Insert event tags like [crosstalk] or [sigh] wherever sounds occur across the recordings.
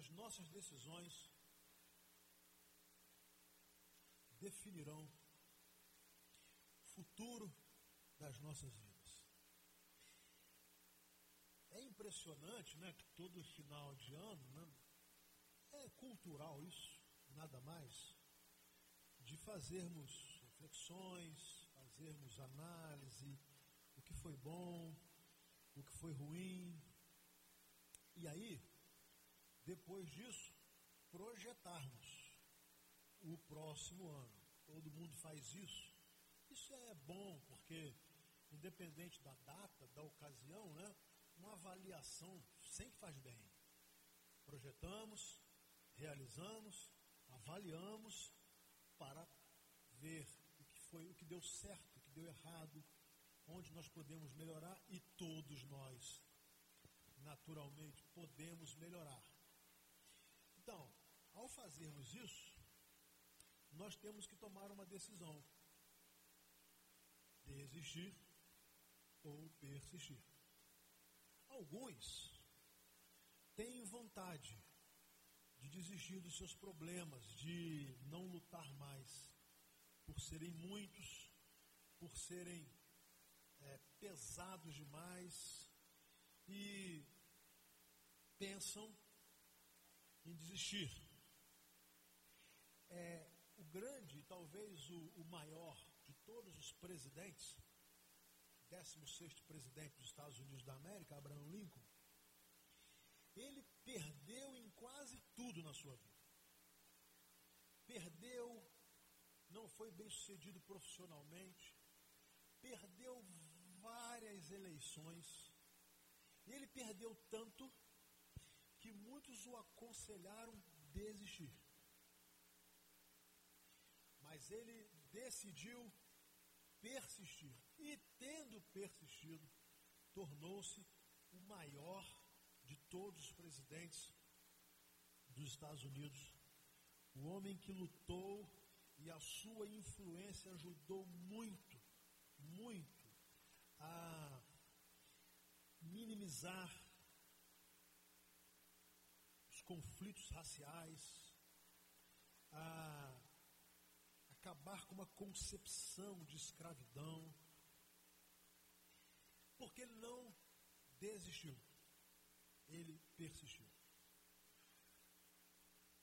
as nossas decisões definirão o futuro das nossas vidas. É impressionante, né, que todo final de ano, né, é cultural isso, nada mais, de fazermos reflexões, fazermos análise, o que foi bom, o que foi ruim. E aí, depois disso, projetarmos o próximo ano. Todo mundo faz isso. Isso é bom, porque, independente da data, da ocasião, né, uma avaliação sempre faz bem. Projetamos, realizamos, avaliamos para ver o que foi, o que deu certo, o que deu errado, onde nós podemos melhorar e todos nós, naturalmente, podemos melhorar. Então, ao fazermos isso, nós temos que tomar uma decisão: desistir ou persistir. Alguns têm vontade de desistir dos seus problemas, de não lutar mais, por serem muitos, por serem é, pesados demais e pensam em desistir. É, o grande, talvez o, o maior de todos os presidentes, 16 presidente dos Estados Unidos da América, Abraham Lincoln, ele perdeu em quase tudo na sua vida. Perdeu, não foi bem sucedido profissionalmente, perdeu várias eleições. Ele perdeu tanto que muitos o aconselharam desistir. Mas ele decidiu persistir. E tendo persistido, tornou-se o maior de todos os presidentes dos Estados Unidos. O homem que lutou e a sua influência ajudou muito, muito a minimizar conflitos raciais, a acabar com uma concepção de escravidão, porque ele não desistiu, ele persistiu.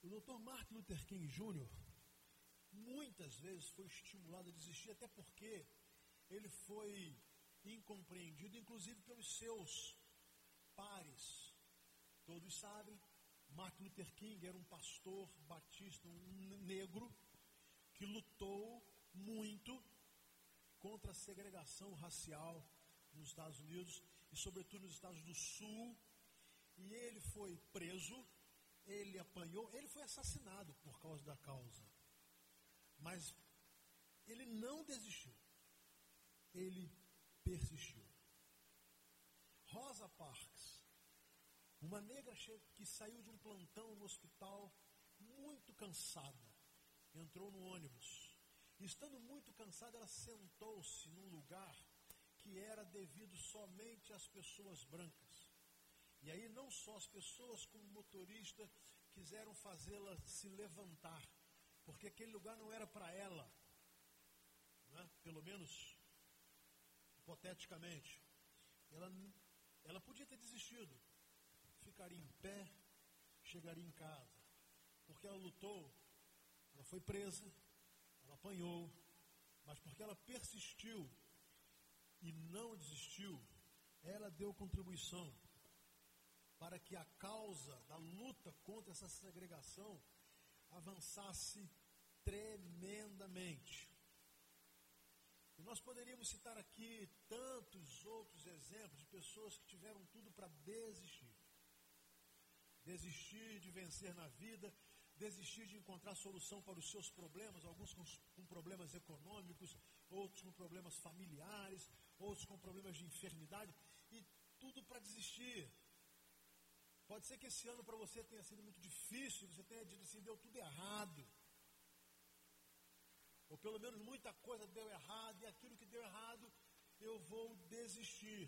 O Dr. Martin Luther King Jr. muitas vezes foi estimulado a desistir, até porque ele foi incompreendido, inclusive pelos seus pares. Todos sabem, Martin Luther King era um pastor batista, um negro, que lutou muito contra a segregação racial nos Estados Unidos e, sobretudo, nos Estados do Sul. E ele foi preso, ele apanhou, ele foi assassinado por causa da causa. Mas ele não desistiu. Ele persistiu. Rosa Parks, uma negra que saiu de um plantão no hospital muito cansada, entrou no ônibus. Estando muito cansada, ela sentou-se num lugar que era devido somente às pessoas brancas. E aí não só as pessoas como o motorista quiseram fazê-la se levantar, porque aquele lugar não era para ela. Né? Pelo menos hipoteticamente. Ela, ela podia ter desistido, ficaria em pé, chegaria em casa, porque ela lutou, ela foi presa, ela apanhou, mas porque ela persistiu e não desistiu, ela deu contribuição para que a causa da luta contra essa segregação avançasse tremendamente. E nós poderíamos citar aqui tantos outros exemplos de pessoas que tiveram tudo para desistir. Desistir de vencer na vida, desistir de encontrar solução para os seus problemas, alguns com, com problemas econômicos, outros com problemas familiares, outros com problemas de enfermidade, e tudo para desistir. Pode ser que esse ano para você tenha sido muito difícil, você tenha dito assim, deu tudo errado. Ou pelo menos muita coisa deu errado, e aquilo que deu errado, eu vou desistir.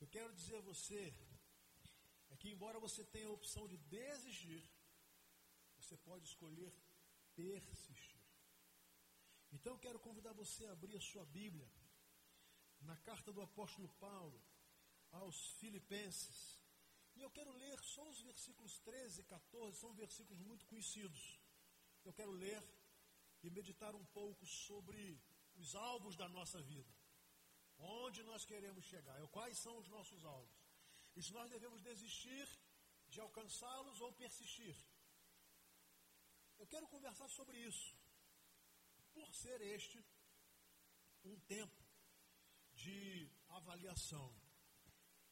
Eu quero dizer a você, é que, embora você tenha a opção de desistir, você pode escolher persistir. Então eu quero convidar você a abrir a sua Bíblia na carta do apóstolo Paulo aos Filipenses. E eu quero ler só os versículos 13 e 14, são versículos muito conhecidos. Eu quero ler e meditar um pouco sobre os alvos da nossa vida. Onde nós queremos chegar, quais são os nossos alvos. E se nós devemos desistir de alcançá-los ou persistir. Eu quero conversar sobre isso, por ser este um tempo de avaliação.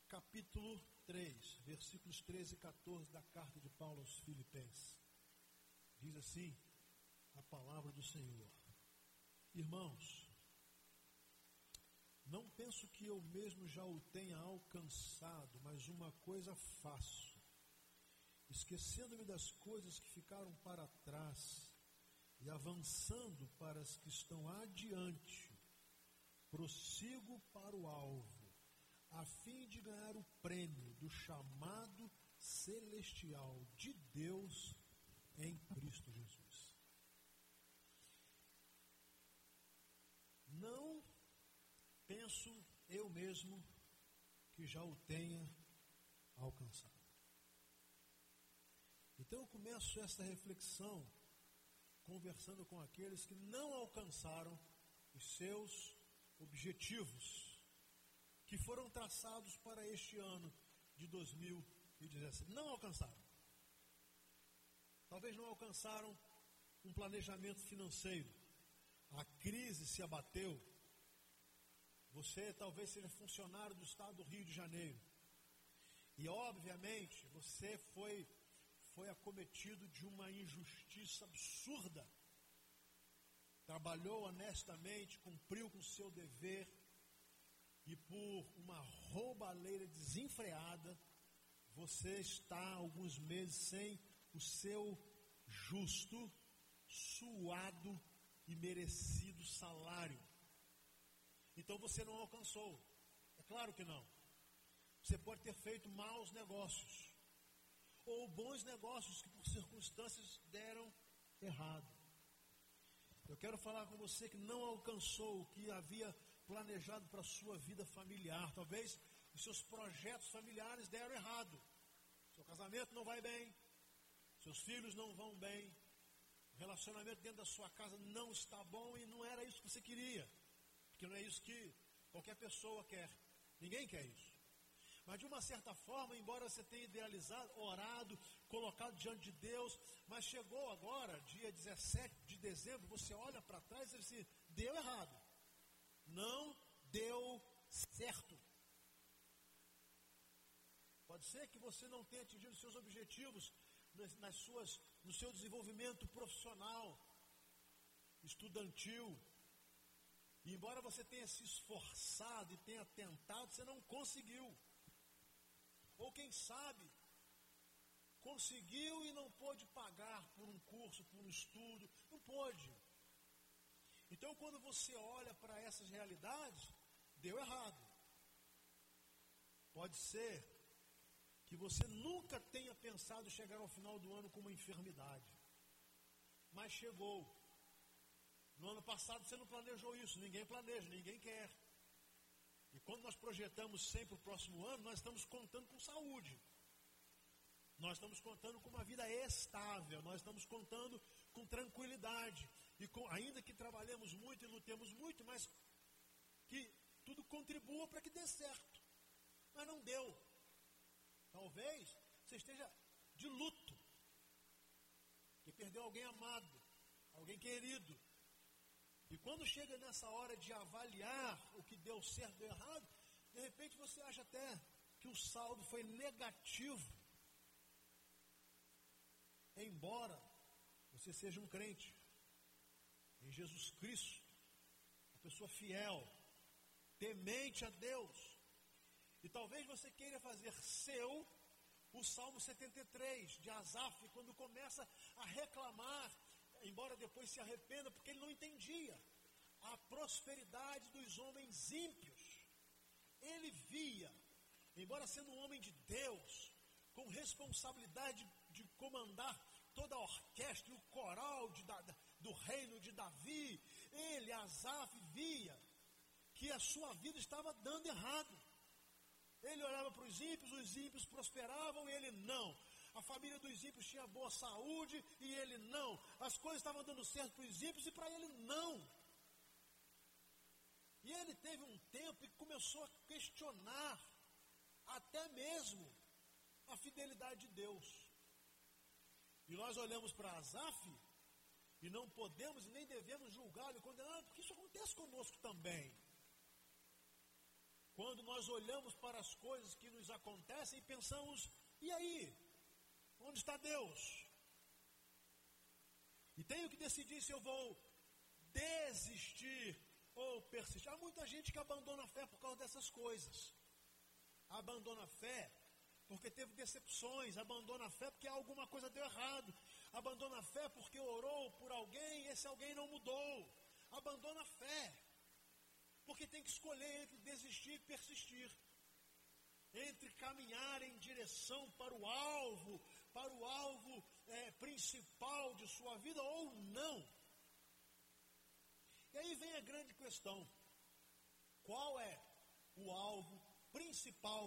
Capítulo 3, versículos 13 e 14 da carta de Paulo aos Filipenses. Diz assim a palavra do Senhor: Irmãos, não penso que eu mesmo já o tenha alcançado, mas uma coisa faço, esquecendo-me das coisas que ficaram para trás e avançando para as que estão adiante, prossigo para o alvo, a fim de ganhar o prêmio do chamado celestial de Deus em Cristo Jesus. Não penso eu mesmo que já o tenha alcançado. Então eu começo esta reflexão conversando com aqueles que não alcançaram os seus objetivos que foram traçados para este ano de 2017. Não alcançaram. Talvez não alcançaram um planejamento financeiro. A crise se abateu. Você talvez seja funcionário do estado do Rio de Janeiro. E obviamente você foi foi acometido de uma injustiça absurda. Trabalhou honestamente, cumpriu com o seu dever, e por uma roubalheira desenfreada, você está alguns meses sem o seu justo, suado e merecido salário. Então você não alcançou. É claro que não. Você pode ter feito maus negócios ou bons negócios que por circunstâncias deram errado. Eu quero falar com você que não alcançou o que havia planejado para a sua vida familiar. Talvez os seus projetos familiares deram errado. Seu casamento não vai bem, seus filhos não vão bem, o relacionamento dentro da sua casa não está bom e não era isso que você queria. Porque não é isso que qualquer pessoa quer. Ninguém quer isso. Mas de uma certa forma, embora você tenha idealizado, orado, colocado diante de Deus, mas chegou agora, dia 17 de dezembro, você olha para trás e diz assim: deu errado. Não deu certo. Pode ser que você não tenha atingido seus objetivos nas suas, no seu desenvolvimento profissional, estudantil. E embora você tenha se esforçado e tenha tentado, você não conseguiu. Ou quem sabe, conseguiu e não pôde pagar por um curso, por um estudo, não pôde. Então, quando você olha para essas realidades, deu errado. Pode ser que você nunca tenha pensado chegar ao final do ano com uma enfermidade, mas chegou. No ano passado você não planejou isso, ninguém planeja, ninguém quer. E quando nós projetamos sempre o próximo ano, nós estamos contando com saúde. Nós estamos contando com uma vida estável, nós estamos contando com tranquilidade. E com, ainda que trabalhemos muito e lutemos muito, mas que tudo contribua para que dê certo. Mas não deu. Talvez você esteja de luto. Que perdeu alguém amado, alguém querido, e quando chega nessa hora de avaliar o que deu certo ou errado, de repente você acha até que o saldo foi negativo. Embora você seja um crente em Jesus Cristo, uma pessoa fiel, temente a Deus, e talvez você queira fazer seu o Salmo 73 de Asaf, quando começa a reclamar embora depois se arrependa, porque ele não entendia a prosperidade dos homens ímpios. Ele via, embora sendo um homem de Deus, com responsabilidade de comandar toda a orquestra o coral de, da, do reino de Davi, ele, Asaf, via que a sua vida estava dando errado. Ele olhava para os ímpios, os ímpios prosperavam e ele não. A família dos ímpios tinha boa saúde e ele não. As coisas estavam dando certo para os ímpios e para ele não. E ele teve um tempo que começou a questionar até mesmo a fidelidade de Deus. E nós olhamos para Asaf e não podemos e nem devemos julgá-lo e condená-lo, porque isso acontece conosco também. Quando nós olhamos para as coisas que nos acontecem e pensamos, e aí? Onde está Deus? E tenho que decidir se eu vou desistir ou persistir. Há muita gente que abandona a fé por causa dessas coisas. Abandona a fé porque teve decepções, abandona a fé porque alguma coisa deu errado, abandona a fé porque orou por alguém e esse alguém não mudou. Abandona a fé, porque tem que escolher entre desistir e persistir, entre caminhar em direção para o alvo, para o alvo é, principal de sua vida ou não. E aí vem a grande questão: qual é o alvo principal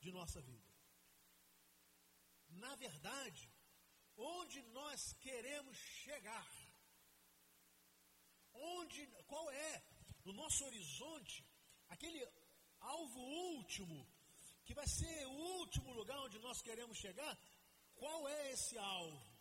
de nossa vida? Na verdade, onde nós queremos chegar? Onde, qual é no nosso horizonte aquele alvo último que vai ser o último lugar onde nós queremos chegar? Qual é esse alvo?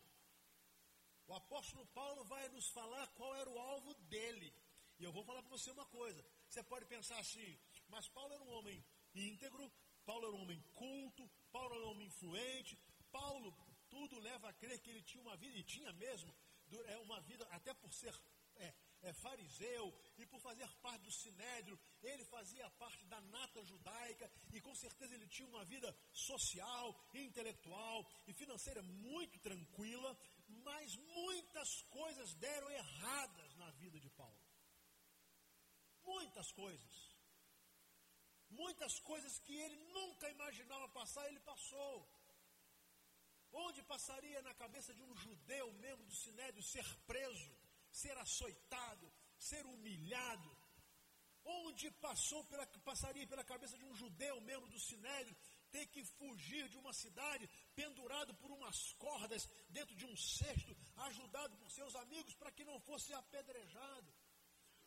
O apóstolo Paulo vai nos falar qual era o alvo dele. E eu vou falar para você uma coisa. Você pode pensar assim, mas Paulo era um homem íntegro, Paulo era um homem culto, Paulo era um homem influente, Paulo, tudo leva a crer que ele tinha uma vida, e tinha mesmo, é uma vida, até por ser é, é, fariseu e por fazer parte do sinédrio, ele fazia parte da nata judaica e com certeza ele tinha uma vida social, intelectual e financeira muito tranquila, mas muitas coisas deram erradas na vida de Paulo. Muitas coisas. Muitas coisas que ele nunca imaginava passar, ele passou. Onde passaria na cabeça de um judeu, membro do Sinédrio, ser preso, ser açoitado, ser humilhado? Onde passou pela, passaria pela cabeça de um judeu, membro do Sinédrio, ter que fugir de uma cidade pendurado por umas cordas dentro de um cesto, ajudado por seus amigos para que não fosse apedrejado?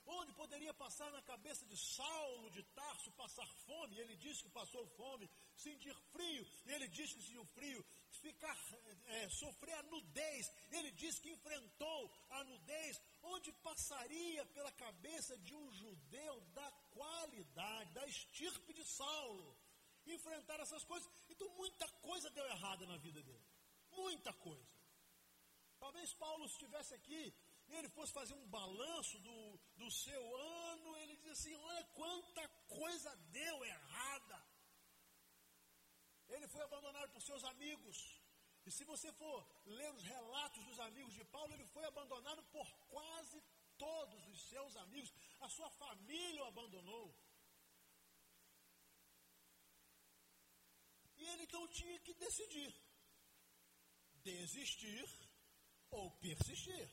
Onde poderia passar na cabeça de Saulo de Tarso passar fome? Ele disse que passou fome. Sentir frio? Ele disse que sentiu frio. Ficar, é, sofrer a nudez? Ele disse que enfrentou a nudez. Onde passaria pela cabeça de um judeu da qualidade, da estirpe de Saulo? Enfrentar essas coisas. Então, muita coisa deu errada na vida dele. Muita coisa. Talvez Paulo estivesse aqui e ele fosse fazer um balanço do, do seu ano, ele diz assim: olha quanta coisa deu errada. Ele foi abandonado por seus amigos. E se você for ler os relatos dos amigos de Paulo, ele foi abandonado por quase todos os seus amigos. A sua família o abandonou. E ele então tinha que decidir: desistir ou persistir.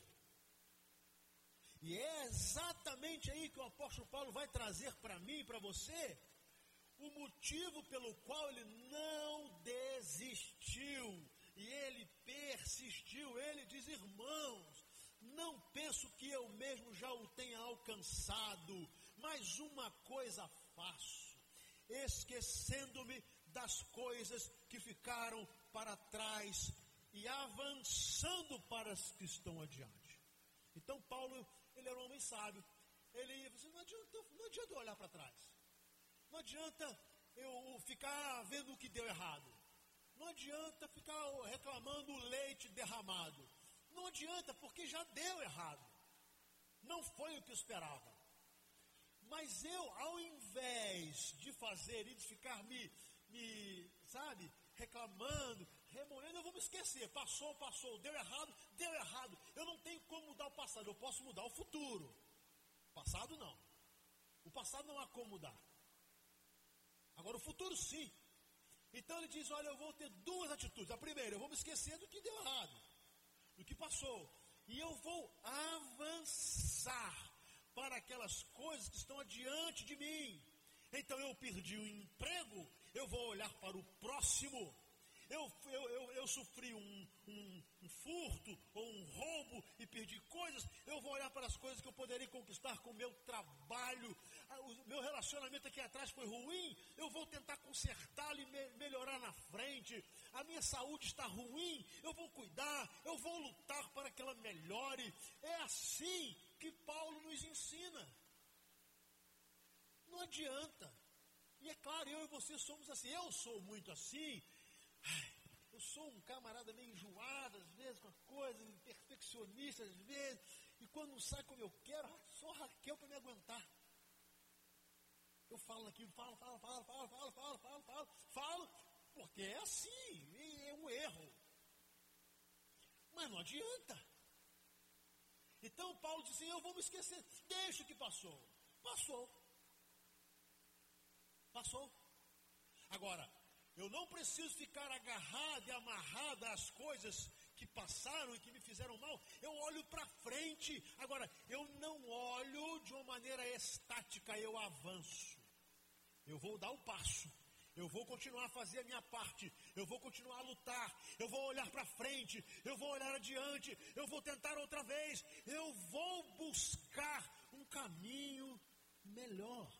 E é exatamente aí que o apóstolo Paulo vai trazer para mim e para você o motivo pelo qual ele não desistiu e ele persistiu. Ele diz: Irmãos, não penso que eu mesmo já o tenha alcançado, mas uma coisa faço, esquecendo-me das coisas que ficaram para trás e avançando para as que estão adiante. Então, Paulo ele era um homem sábio. Ele ia assim, não adianta, não adianta olhar para trás. Não adianta eu ficar vendo o que deu errado. Não adianta ficar reclamando o leite derramado. Não adianta, porque já deu errado. Não foi o que eu esperava. Mas eu, ao invés de fazer e de ficar me, me sabe, reclamando, remoendo, eu vou me esquecer. Passou, passou, deu errado, deu errado. Eu não tenho como mudar o passado, eu posso mudar o futuro. O passado não. O passado não há como mudar. Agora o futuro sim. Então ele diz: Olha, eu vou ter duas atitudes. A primeira, eu vou me esquecer do que deu errado, do que passou. E eu vou avançar para aquelas coisas que estão adiante de mim. Então eu perdi o emprego, eu vou olhar para o próximo eu, eu, eu, eu sofri um, um, um, furto ou um roubo e perdi coisas, eu vou olhar para as coisas que eu poderia conquistar com o meu trabalho. Ah, o meu relacionamento aqui atrás foi ruim, eu vou tentar consertá-lo e me, melhorar na frente. A minha saúde está ruim, eu vou cuidar, eu vou lutar para que ela melhore. É assim que Paulo nos ensina. Não adianta. E é claro, eu e você somos assim. Eu sou muito assim. Eu sou um camarada meio enjoado, às vezes, com a coisa, perfeccionista, às vezes, e quando não sai como eu quero, só Raquel para me aguentar. Eu falo aquilo, falo, falo, falo, falo, falo, falo, falo, falo, falo, porque é assim, é um erro. Mas não adianta. Então Paulo disse: Eu vou me esquecer, deixa o que passou. Passou. Passou. Agora, eu não preciso ficar agarrado e amarrado às coisas que passaram e que me fizeram mal. Eu olho para frente. Agora, eu não olho de uma maneira estática, eu avanço. Eu vou dar o passo. Eu vou continuar a fazer a minha parte. Eu vou continuar a lutar. Eu vou olhar para frente. Eu vou olhar adiante. Eu vou tentar outra vez. Eu vou buscar um caminho melhor.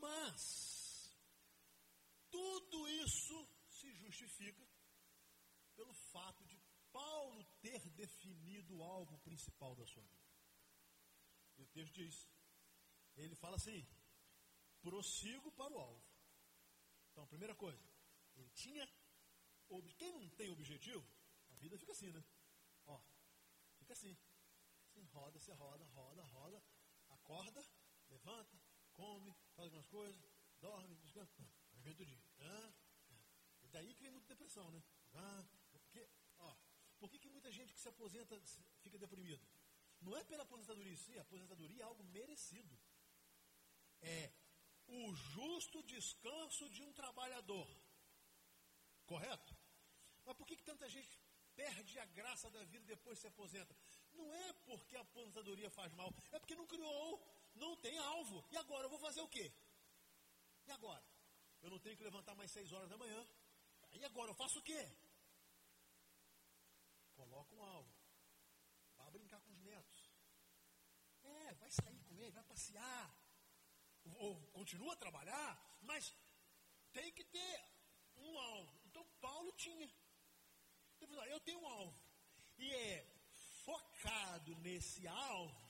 Mas tudo isso se justifica pelo fato de Paulo ter definido o alvo principal da sua vida. E o texto diz: ele fala assim: prossigo para o alvo. Então, primeira coisa, ele tinha. Quem não tem objetivo, a vida fica assim, né? Ó, fica assim. Assim, roda, você roda, roda, roda, acorda, levanta, come, faz algumas coisas, dorme, descansa dia. Ah, é daí que vem muita depressão, né? Ah, porque, ó, por que, que muita gente que se aposenta fica deprimida? Não é pela aposentadoria, sim, a aposentadoria é algo merecido. É o justo descanso de um trabalhador. Correto? Mas por que, que tanta gente perde a graça da vida e depois se aposenta? Não é porque a aposentadoria faz mal, é porque não criou, não tem alvo. E agora eu vou fazer o quê? E agora? Eu não tenho que levantar mais seis horas da manhã. E agora eu faço o quê? Coloca um alvo. Vá brincar com os netos. É, vai sair com ele, vai passear. Ou continua a trabalhar, mas tem que ter um alvo. Então Paulo tinha. Eu tenho um alvo. E é focado nesse alvo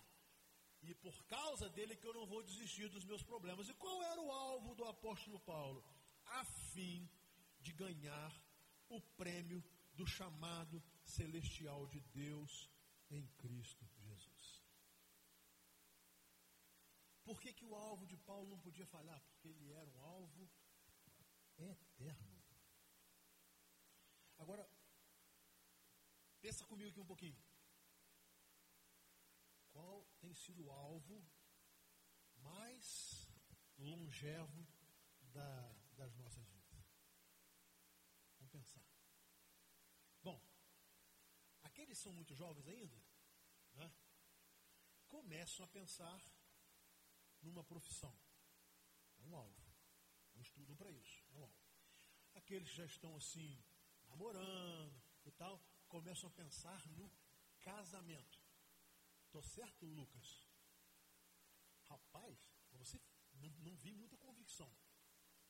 e por causa dele que eu não vou desistir dos meus problemas. E qual era o alvo do apóstolo Paulo? A fim de ganhar o prêmio do chamado celestial de Deus em Cristo Jesus. Por que, que o alvo de Paulo não podia falhar? Porque ele era um alvo eterno. Agora, pensa comigo aqui um pouquinho qual tem sido o alvo mais longevo da, das nossas vidas? Vamos pensar. Bom, aqueles que são muito jovens ainda, né, começam a pensar numa profissão. É um alvo. Um estudo para isso. É um alvo. Aqueles que já estão assim, namorando e tal, começam a pensar no casamento. Estou certo, Lucas? Rapaz, você não, não vi muita convicção.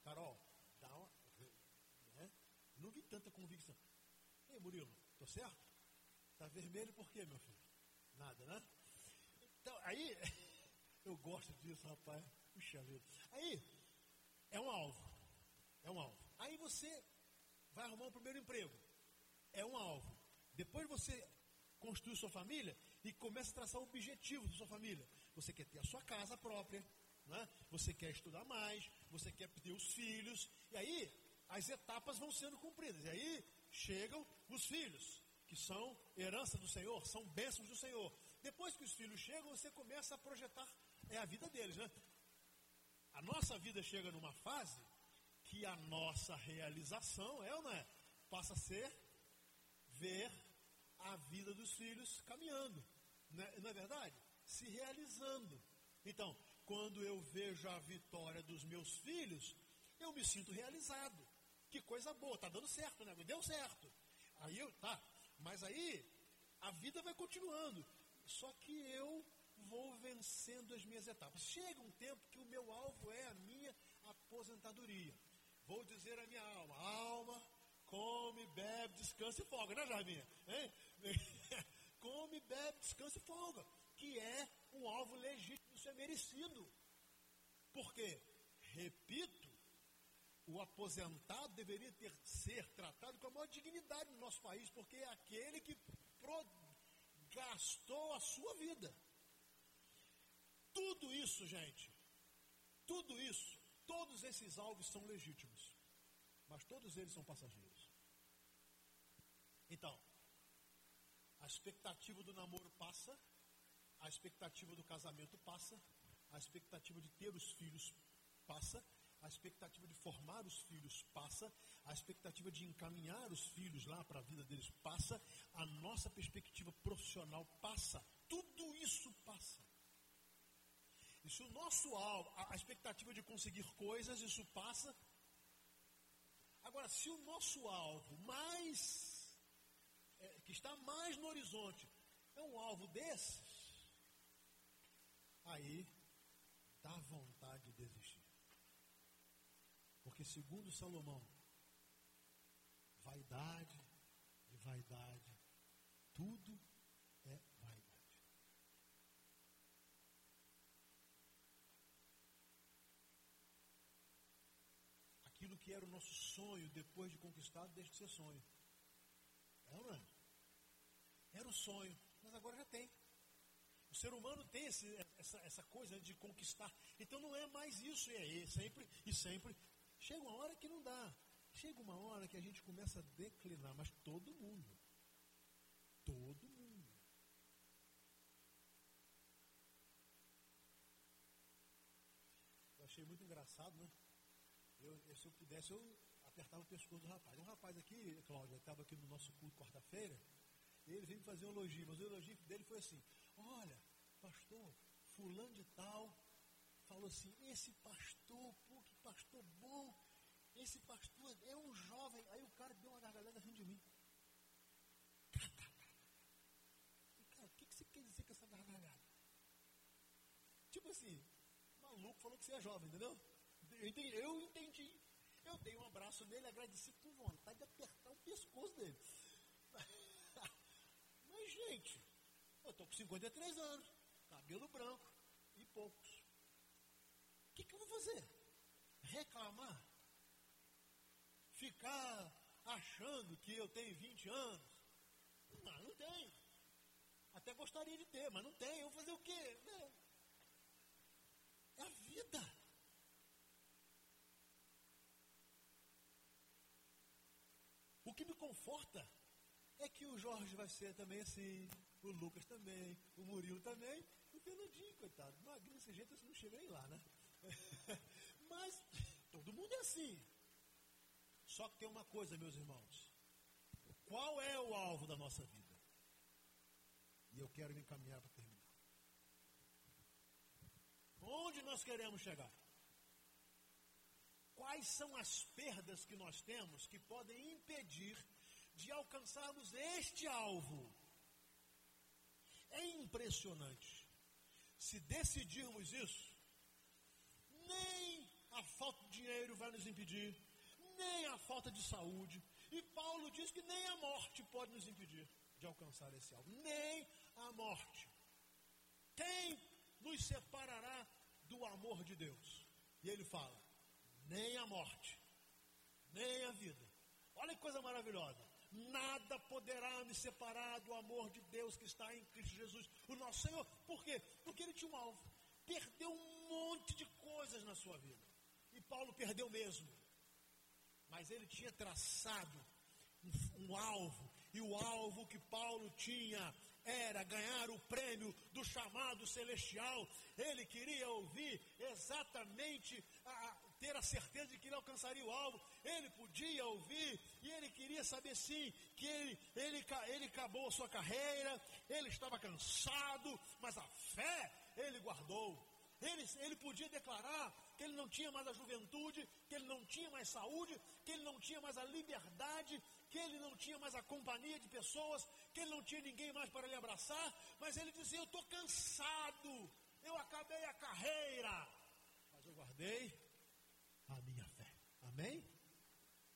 Carol, dá uma, né? não vi tanta convicção. Ei, Murilo, estou certo? Está vermelho por quê, meu filho? Nada, né? Então, aí, [laughs] eu gosto disso, rapaz. Puxa vida. Aí, é um alvo. É um alvo. Aí você vai arrumar um primeiro emprego. É um alvo. Depois você construir sua família e começa a traçar objetivos da sua família. Você quer ter a sua casa própria, né? você quer estudar mais, você quer ter os filhos, e aí as etapas vão sendo cumpridas. E aí chegam os filhos, que são herança do Senhor, são bênçãos do Senhor. Depois que os filhos chegam, você começa a projetar é a vida deles, né? A nossa vida chega numa fase que a nossa realização é ou não é? Passa a ser ver a vida dos filhos caminhando. Não é, não é verdade? Se realizando. Então, quando eu vejo a vitória dos meus filhos, eu me sinto realizado. Que coisa boa, tá dando certo, né? Deu certo. Aí eu, tá, mas aí a vida vai continuando. Só que eu vou vencendo as minhas etapas. Chega um tempo que o meu alvo é a minha aposentadoria. Vou dizer à minha alma, alma, come, bebe, descansa e folga, né, Jarminha? Hein? Come, bebe, descansa e folga. Que é um alvo legítimo, isso é merecido. Por quê? Repito, o aposentado deveria ter, ser tratado com a maior dignidade no nosso país, porque é aquele que pro, gastou a sua vida. Tudo isso, gente, tudo isso, todos esses alvos são legítimos, mas todos eles são passageiros. Então, a expectativa do namoro passa, a expectativa do casamento passa, a expectativa de ter os filhos passa, a expectativa de formar os filhos passa, a expectativa de encaminhar os filhos lá para a vida deles passa, a nossa perspectiva profissional passa, tudo isso passa. E se o nosso alvo, a expectativa de conseguir coisas, isso passa. Agora, se o nosso alvo mais, que está mais no horizonte, é um alvo desses, aí dá vontade de desistir. Porque, segundo Salomão, vaidade e vaidade, tudo que era o nosso sonho depois de conquistado, deixa de ser sonho. É ou não é? Era o sonho, mas agora já tem. O ser humano tem esse, essa, essa coisa de conquistar. Então não é mais isso, e é sempre, e sempre. Chega uma hora que não dá. Chega uma hora que a gente começa a declinar, mas todo mundo. Todo mundo. Eu achei muito engraçado, né? Eu, se eu pudesse, eu apertava o pescoço do rapaz. Um rapaz aqui, Cláudio, estava aqui no nosso culto quarta-feira, ele veio fazer um elogio, mas o elogio dele foi assim: Olha, pastor, fulano de tal, falou assim: Esse pastor, pô, que pastor bom, esse pastor é um jovem. Aí o cara deu uma gargalhada rindo de mim. Cara, o que, que você quer dizer com essa gargalhada? Tipo assim, maluco falou que você é jovem, entendeu? Eu entendi, eu entendi. Eu dei um abraço nele, agradeci com vontade de apertar o pescoço dele. Gente, eu estou com 53 anos, cabelo branco e poucos. O que, que eu vou fazer? Reclamar? Ficar achando que eu tenho 20 anos? Não, não tenho. Até gostaria de ter, mas não tenho. Eu vou fazer o quê? É a vida. O que me conforta é que o Jorge vai ser também assim, o Lucas também, o Murilo também, o Fernandinho, coitado. Magrinho desse jeito, você não chega nem lá, né? [laughs] Mas todo mundo é assim. Só que tem uma coisa, meus irmãos. Qual é o alvo da nossa vida? E eu quero me encaminhar para terminar. Onde nós queremos chegar? quais são as perdas que nós temos que podem impedir de alcançarmos este alvo. É impressionante. Se decidirmos isso, nem a falta de dinheiro vai nos impedir, nem a falta de saúde. E Paulo diz que nem a morte pode nos impedir de alcançar esse alvo. Nem a morte. Quem nos separará do amor de Deus? E ele fala: nem a morte, nem a vida. Olha que coisa maravilhosa. Nada poderá me separar do amor de Deus que está em Cristo Jesus, o nosso Senhor. Por quê? Porque ele tinha um alvo. Perdeu um monte de coisas na sua vida. E Paulo perdeu mesmo. Mas ele tinha traçado um, um alvo. E o alvo que Paulo tinha era ganhar o prêmio do chamado celestial. Ele queria ouvir exatamente a, ter a certeza de que ele alcançaria o alvo, ele podia ouvir e ele queria saber sim que ele, ele, ele acabou a sua carreira, ele estava cansado, mas a fé ele guardou. Ele, ele podia declarar que ele não tinha mais a juventude, que ele não tinha mais saúde, que ele não tinha mais a liberdade, que ele não tinha mais a companhia de pessoas, que ele não tinha ninguém mais para lhe abraçar, mas ele dizia: Eu estou cansado, eu acabei a carreira, mas eu guardei. Amém?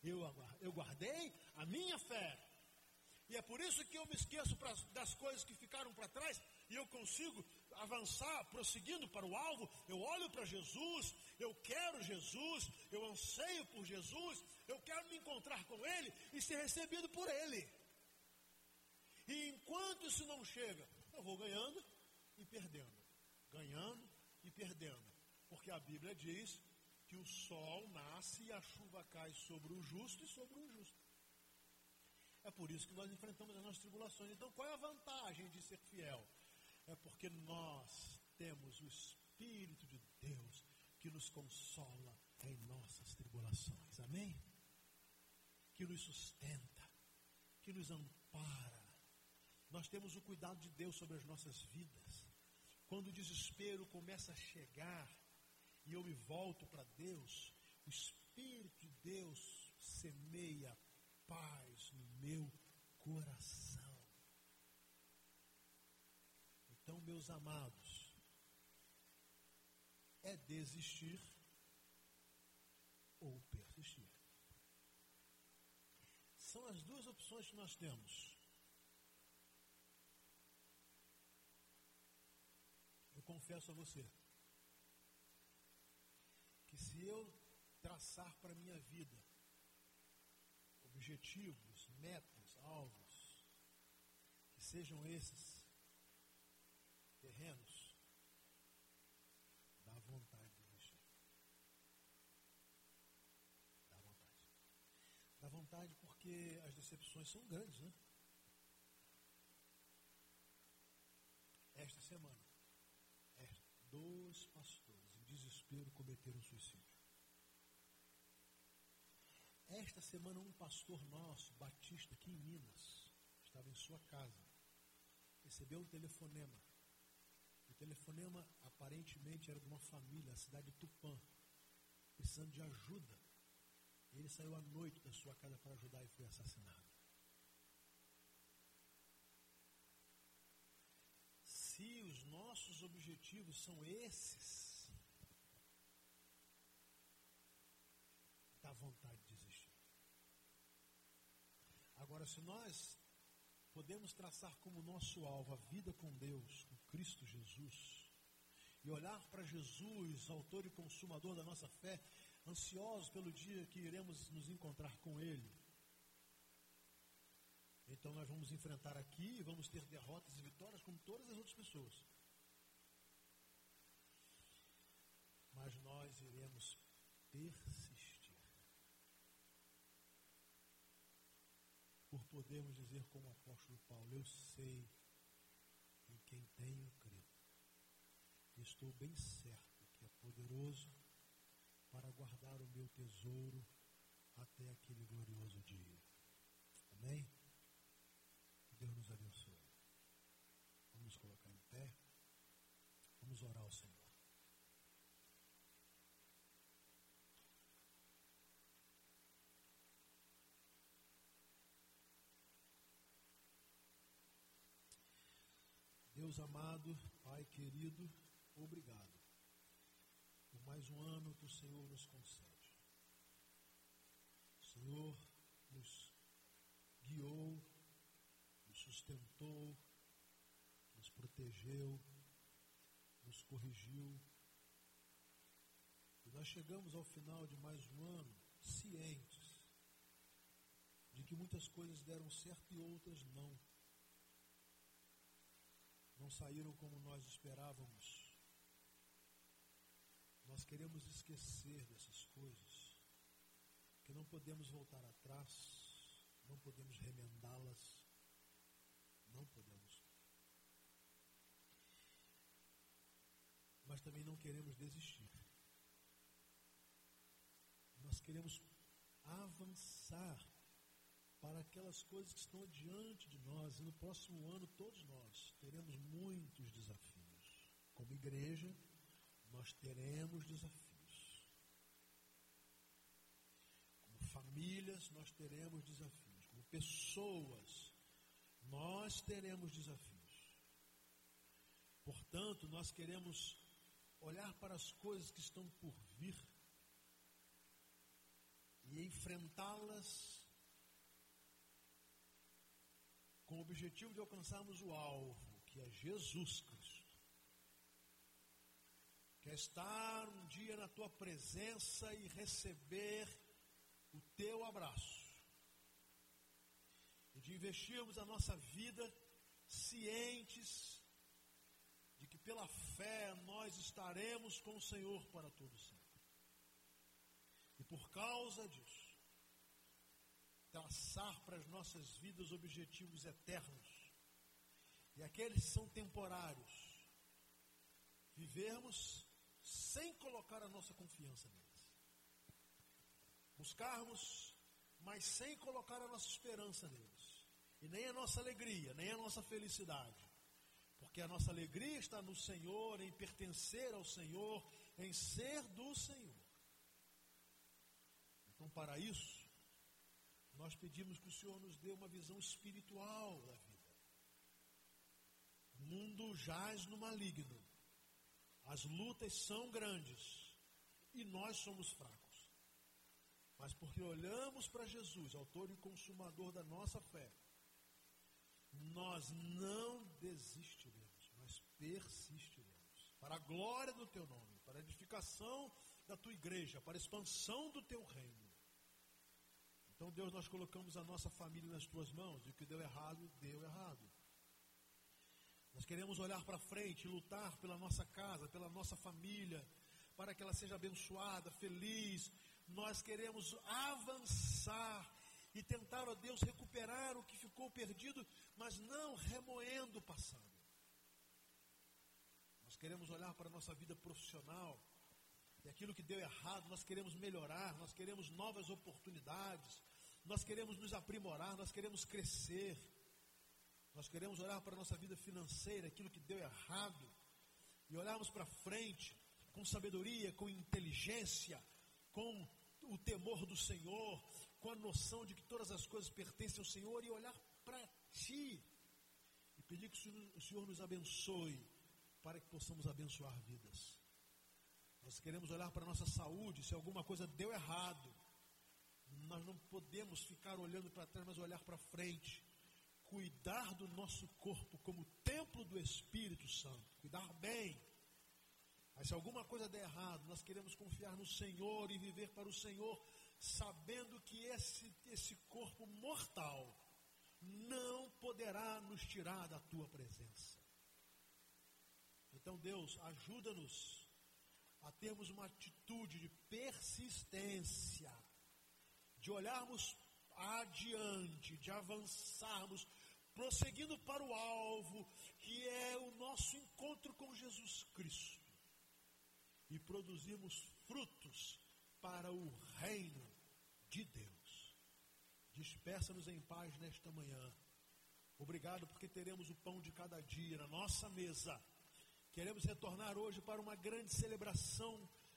Eu, eu guardei a minha fé. E é por isso que eu me esqueço das coisas que ficaram para trás e eu consigo avançar, prosseguindo para o alvo. Eu olho para Jesus, eu quero Jesus, eu anseio por Jesus, eu quero me encontrar com Ele e ser recebido por Ele. E enquanto isso não chega, eu vou ganhando e perdendo, ganhando e perdendo, porque a Bíblia diz que o sol nasce e a chuva cai sobre o justo e sobre o injusto. É por isso que nós enfrentamos as nossas tribulações. Então, qual é a vantagem de ser fiel? É porque nós temos o Espírito de Deus que nos consola em nossas tribulações. Amém? Que nos sustenta, que nos ampara. Nós temos o cuidado de Deus sobre as nossas vidas. Quando o desespero começa a chegar e eu me volto para Deus, o Espírito de Deus semeia paz no meu coração. Então, meus amados, é desistir ou persistir. São as duas opções que nós temos. Eu confesso a você que se eu traçar para a minha vida objetivos, metas, alvos, que sejam esses terrenos, dá vontade de desistir. Dá vontade. Dá vontade porque as decepções são grandes, né? Esta semana, dois pastores desespero cometeram suicídio. Esta semana, um pastor nosso, batista, aqui em Minas, estava em sua casa, recebeu um telefonema. O telefonema aparentemente era de uma família, a cidade de Tupã, precisando de ajuda. Ele saiu à noite da sua casa para ajudar e foi assassinado. Se os nossos objetivos são esses, vontade de Agora, se nós podemos traçar como nosso alvo a vida com Deus, com Cristo Jesus, e olhar para Jesus, autor e consumador da nossa fé, ansiosos pelo dia que iremos nos encontrar com Ele. Então nós vamos enfrentar aqui e vamos ter derrotas e vitórias como todas as outras pessoas. Mas nós iremos persistir por podermos dizer como o apóstolo Paulo, eu sei em quem tenho crido. Estou bem certo que é poderoso para guardar o meu tesouro até aquele glorioso dia. Amém? Deus nos abençoe. Vamos colocar em pé. Vamos orar ao Senhor. Deus amado, Pai querido, obrigado por mais um ano que o Senhor nos concede. O Senhor nos guiou, nos sustentou, nos protegeu, nos corrigiu. E nós chegamos ao final de mais um ano cientes de que muitas coisas deram certo e outras não não saíram como nós esperávamos. Nós queremos esquecer dessas coisas, que não podemos voltar atrás, não podemos remendá-las, não podemos. Mas também não queremos desistir. nós queremos avançar para aquelas coisas que estão diante de nós. E no próximo ano, todos nós teremos muitos desafios. Como igreja, nós teremos desafios. Como famílias, nós teremos desafios. Como pessoas, nós teremos desafios. Portanto, nós queremos olhar para as coisas que estão por vir e enfrentá-las com o objetivo de alcançarmos o alvo, que é Jesus Cristo. Quer estar um dia na tua presença e receber o teu abraço. E de investirmos a nossa vida cientes de que pela fé nós estaremos com o Senhor para todo sempre. E por causa disso, traçar para as nossas vidas objetivos eternos. E aqueles que são temporários, vivermos sem colocar a nossa confiança neles. Buscarmos, mas sem colocar a nossa esperança neles. E nem a nossa alegria, nem a nossa felicidade. Porque a nossa alegria está no Senhor, em pertencer ao Senhor, em ser do Senhor. Então, para isso, nós pedimos que o Senhor nos dê uma visão espiritual da vida. O mundo jaz no maligno. As lutas são grandes e nós somos fracos. Mas porque olhamos para Jesus, autor e consumador da nossa fé, nós não desistiremos, nós persistiremos. Para a glória do teu nome, para a edificação da tua igreja, para a expansão do teu reino. Então, Deus, nós colocamos a nossa família nas tuas mãos, e o que deu errado, deu errado. Nós queremos olhar para frente, lutar pela nossa casa, pela nossa família, para que ela seja abençoada, feliz. Nós queremos avançar e tentar, ó Deus, recuperar o que ficou perdido, mas não remoendo o passado. Nós queremos olhar para a nossa vida profissional e aquilo que deu errado, nós queremos melhorar, nós queremos novas oportunidades, nós queremos nos aprimorar, nós queremos crescer. Nós queremos olhar para a nossa vida financeira, aquilo que deu errado, e olharmos para frente com sabedoria, com inteligência, com o temor do Senhor, com a noção de que todas as coisas pertencem ao Senhor e olhar para Ti e pedir que o Senhor nos abençoe para que possamos abençoar vidas. Nós queremos olhar para a nossa saúde, se alguma coisa deu errado, nós não podemos ficar olhando para trás, mas olhar para frente. Cuidar do nosso corpo como templo do Espírito Santo. Cuidar bem. Mas se alguma coisa der errado, nós queremos confiar no Senhor e viver para o Senhor, sabendo que esse, esse corpo mortal não poderá nos tirar da tua presença. Então, Deus, ajuda-nos a termos uma atitude de persistência de olharmos adiante, de avançarmos, prosseguindo para o alvo, que é o nosso encontro com Jesus Cristo, e produzirmos frutos para o reino de Deus. Despeça-nos em paz nesta manhã. Obrigado porque teremos o pão de cada dia na nossa mesa. Queremos retornar hoje para uma grande celebração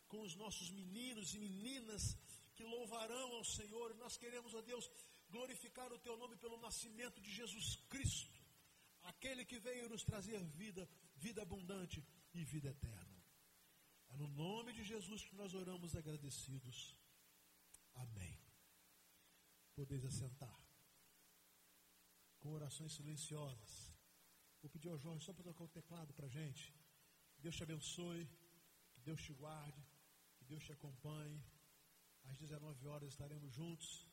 com os nossos meninos e meninas que louvarão ao Senhor. Nós queremos, ó Deus, glorificar o Teu nome pelo nascimento de Jesus Cristo, aquele que veio nos trazer vida, vida abundante e vida eterna. É no nome de Jesus que nós oramos agradecidos. Amém. Podeis assentar. Com orações silenciosas. Vou pedir ao Jorge só para tocar o teclado para a gente. Deus te abençoe, que Deus te guarde, que Deus te acompanhe. Às 19 horas estaremos juntos